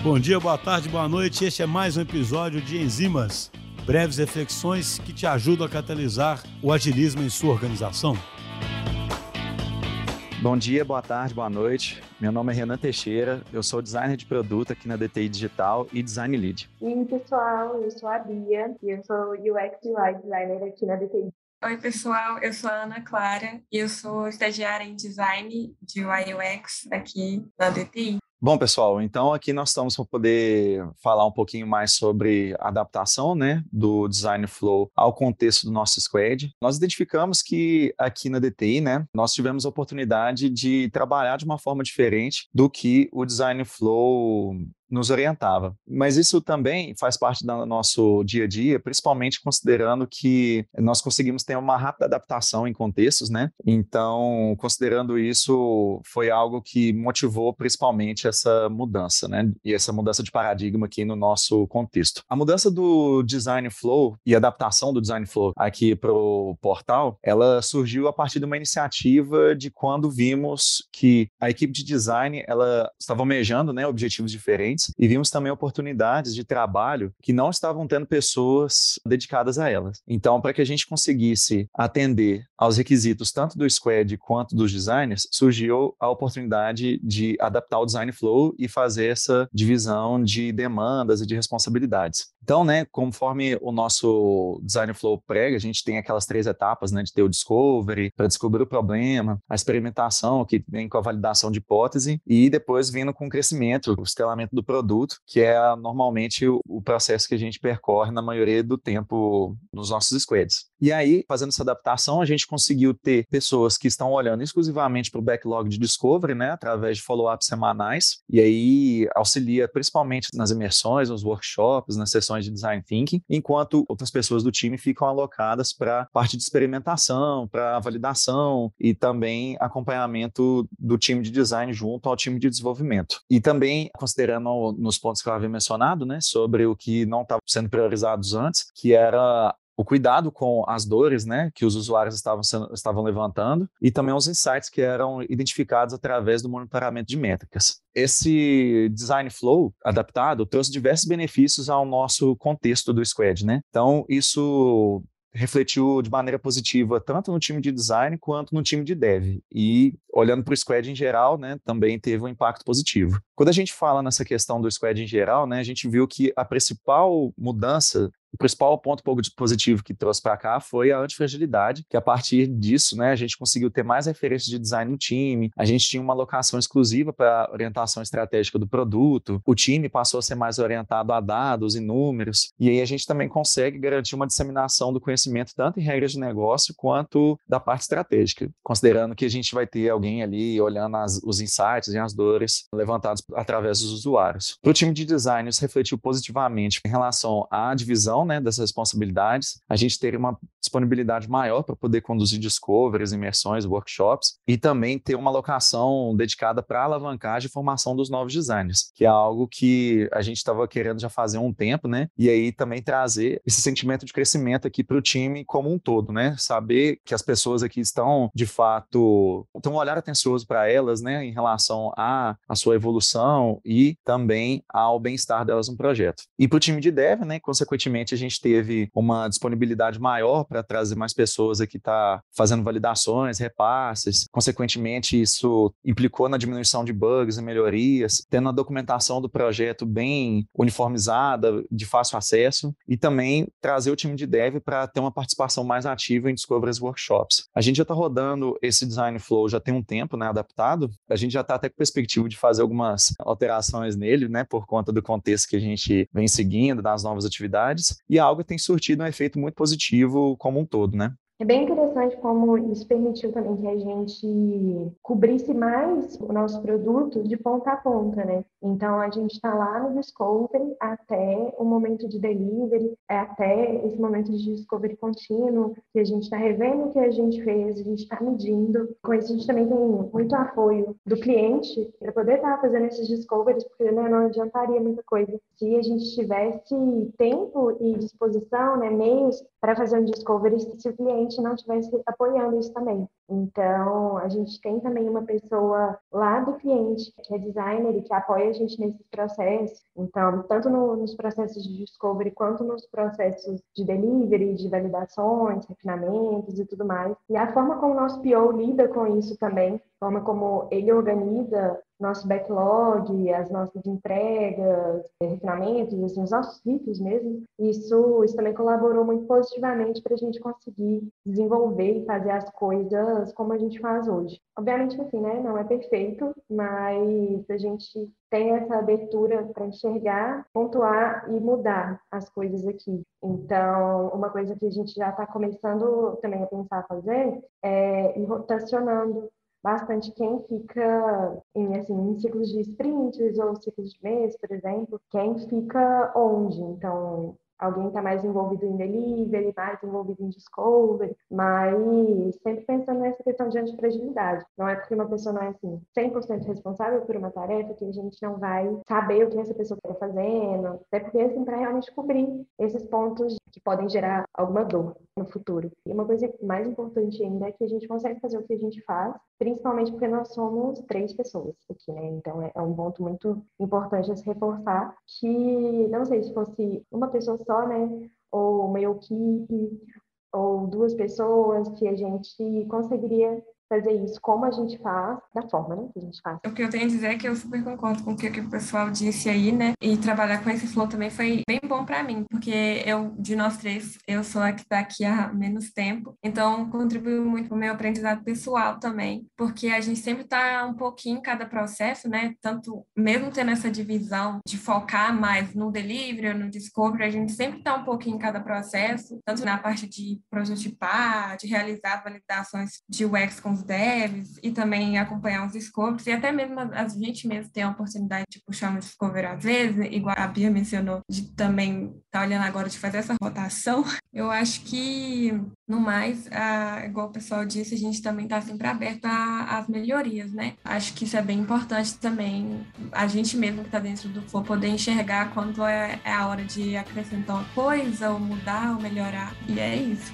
Bom dia, boa tarde, boa noite. Este é mais um episódio de Enzimas, breves reflexões que te ajudam a catalisar o agilismo em sua organização. Bom dia, boa tarde, boa noite. Meu nome é Renan Teixeira, eu sou designer de produto aqui na DTI Digital e Design Lead. E aí, pessoal, eu sou a Bia e eu sou UX UI designer aqui na DTI. Oi, pessoal, eu sou a Ana Clara e eu sou estagiária em design de UI UX aqui na DTI. Bom, pessoal, então aqui nós estamos para poder falar um pouquinho mais sobre a adaptação né, do design flow ao contexto do nosso squad. Nós identificamos que aqui na DTI, né, nós tivemos a oportunidade de trabalhar de uma forma diferente do que o design flow nos orientava. Mas isso também faz parte do nosso dia a dia, principalmente considerando que nós conseguimos ter uma rápida adaptação em contextos, né? Então, considerando isso, foi algo que motivou principalmente essa mudança, né? E essa mudança de paradigma aqui no nosso contexto. A mudança do design flow e adaptação do design flow aqui para o portal, ela surgiu a partir de uma iniciativa de quando vimos que a equipe de design ela estava almejando, né, objetivos diferentes e vimos também oportunidades de trabalho que não estavam tendo pessoas dedicadas a elas. Então, para que a gente conseguisse atender aos requisitos tanto do Squad quanto dos designers, surgiu a oportunidade de adaptar o design flow e fazer essa divisão de demandas e de responsabilidades. Então, né, conforme o nosso design flow prega, a gente tem aquelas três etapas, né, de ter o discovery para descobrir o problema, a experimentação que vem com a validação de hipótese e depois vindo com o crescimento, o escalamento do produto, que é normalmente o, processo que a gente percorre na maioria do tempo nos nossos squads. E aí, fazendo essa adaptação, a gente conseguiu ter pessoas que estão olhando exclusivamente para o backlog de discovery, né, através de follow-ups semanais, e aí auxilia principalmente nas imersões, nos workshops, nas sessões de design thinking, enquanto outras pessoas do time ficam alocadas para parte de experimentação, para validação e também acompanhamento do time de design junto ao time de desenvolvimento. E também considerando nos pontos que eu havia mencionado, né, sobre o que não estava sendo priorizados antes, que era o cuidado com as dores né, que os usuários estavam, sendo, estavam levantando e também os insights que eram identificados através do monitoramento de métricas. Esse design flow adaptado trouxe diversos benefícios ao nosso contexto do Squad. Né? Então, isso refletiu de maneira positiva tanto no time de design quanto no time de dev. E olhando para o squad em geral, né, também teve um impacto positivo. Quando a gente fala nessa questão do squad em geral, né, a gente viu que a principal mudança o principal ponto positivo que trouxe para cá foi a antifragilidade, que a partir disso, né, a gente conseguiu ter mais referências de design no time, a gente tinha uma alocação exclusiva para orientação estratégica do produto, o time passou a ser mais orientado a dados e números, e aí a gente também consegue garantir uma disseminação do conhecimento tanto em regras de negócio quanto da parte estratégica, considerando que a gente vai ter alguém ali olhando as, os insights e as dores levantados através dos usuários. Para o time de design, isso refletiu positivamente em relação à divisão divisão né, dessas responsabilidades, a gente teria uma disponibilidade maior para poder conduzir discoveries, imersões, workshops e também ter uma alocação dedicada para alavancagem e formação dos novos designers, que é algo que a gente estava querendo já fazer há um tempo, né? E aí também trazer esse sentimento de crescimento aqui para o time como um todo, né? Saber que as pessoas aqui estão, de fato, têm um olhar atencioso para elas, né, em relação à, à sua evolução e também ao bem-estar delas no projeto. E para o time de dev, né, consequentemente, a gente teve uma disponibilidade maior para trazer mais pessoas aqui tá fazendo validações, repasses. Consequentemente, isso implicou na diminuição de bugs e melhorias, tendo a documentação do projeto bem uniformizada, de fácil acesso, e também trazer o time de dev para ter uma participação mais ativa em Discoveries Workshops. A gente já está rodando esse design flow já tem um tempo, né, adaptado. A gente já está até com perspectiva de fazer algumas alterações nele, né, por conta do contexto que a gente vem seguindo, das novas atividades e algo tem surtido um efeito muito positivo como um todo, né? É bem interessante como isso permitiu também que a gente cobrisse mais o nosso produto de ponta a ponta, né? Então, a gente está lá no Discovery até o momento de delivery, é até esse momento de Discovery contínuo, que a gente está revendo o que a gente fez, a gente está medindo. Com isso, a gente também tem muito apoio do cliente para poder estar tá fazendo esses Discoveries, porque né, não adiantaria muita coisa se a gente tivesse tempo e disposição, né, meios para fazer um Discovery se o cliente cliente não estivesse apoiando isso também. Então, a gente tem também uma pessoa lá do cliente, que é designer e que apoia a gente nesses processos. Então, tanto no, nos processos de discovery quanto nos processos de delivery, de validações, refinamentos e tudo mais. E a forma como o nosso PO lida com isso também, a forma como ele organiza nosso backlog, as nossas entregas, refinamentos, assim, os nossos ciclos mesmo, isso, isso também colaborou muito positivamente para a gente conseguir desenvolver e fazer as coisas como a gente faz hoje. Obviamente, assim, né, não é perfeito, mas a gente tem essa abertura para enxergar, pontuar e mudar as coisas aqui. Então, uma coisa que a gente já está começando também a pensar fazer é ir rotacionando bastante quem fica em, assim, em ciclos de sprints ou ciclos de mês, por exemplo, quem fica onde. Então, alguém está mais envolvido em delivery, mais envolvido em discovery, mas sempre pensando nessa questão de antifragilidade. Não é porque uma pessoa não é assim 100% responsável por uma tarefa que a gente não vai saber o que essa pessoa está fazendo, até porque assim para realmente cobrir esses pontos que podem gerar alguma dor no futuro. E uma coisa mais importante ainda é que a gente consegue fazer o que a gente faz, principalmente porque nós somos três pessoas aqui, né? Então é, é um ponto muito importante a se reforçar que não sei se fosse uma pessoa só, né? Ou uma equipe, ou duas pessoas que a gente conseguiria fazer isso como a gente faz, da forma né, que a gente faz. O que eu tenho a dizer é que eu super concordo com o que, o pessoal disse aí, né? E trabalhar com esse flow também foi bem bom para mim, porque eu, de nós três, eu sou a que está aqui há menos tempo, então contribuiu muito para o meu aprendizado pessoal também, porque a gente sempre está um pouquinho em cada processo, né? Tanto, mesmo tendo essa divisão de focar mais no delivery no discovery, a gente sempre está um pouquinho em cada processo, tanto na parte de prototipar, de realizar validações de UX com os devs e também acompanhar os scopes, e até mesmo a gente mesmo tem a oportunidade de puxar um discover às vezes, igual a Bia mencionou, de também estar tá olhando agora de fazer essa rotação. Eu acho que, no mais, a, igual o pessoal disse, a gente também está sempre aberto às melhorias, né? Acho que isso é bem importante também, a gente mesmo que está dentro do Flow poder enxergar quando é, é a hora de acrescentar uma coisa, ou mudar, ou melhorar. E é isso.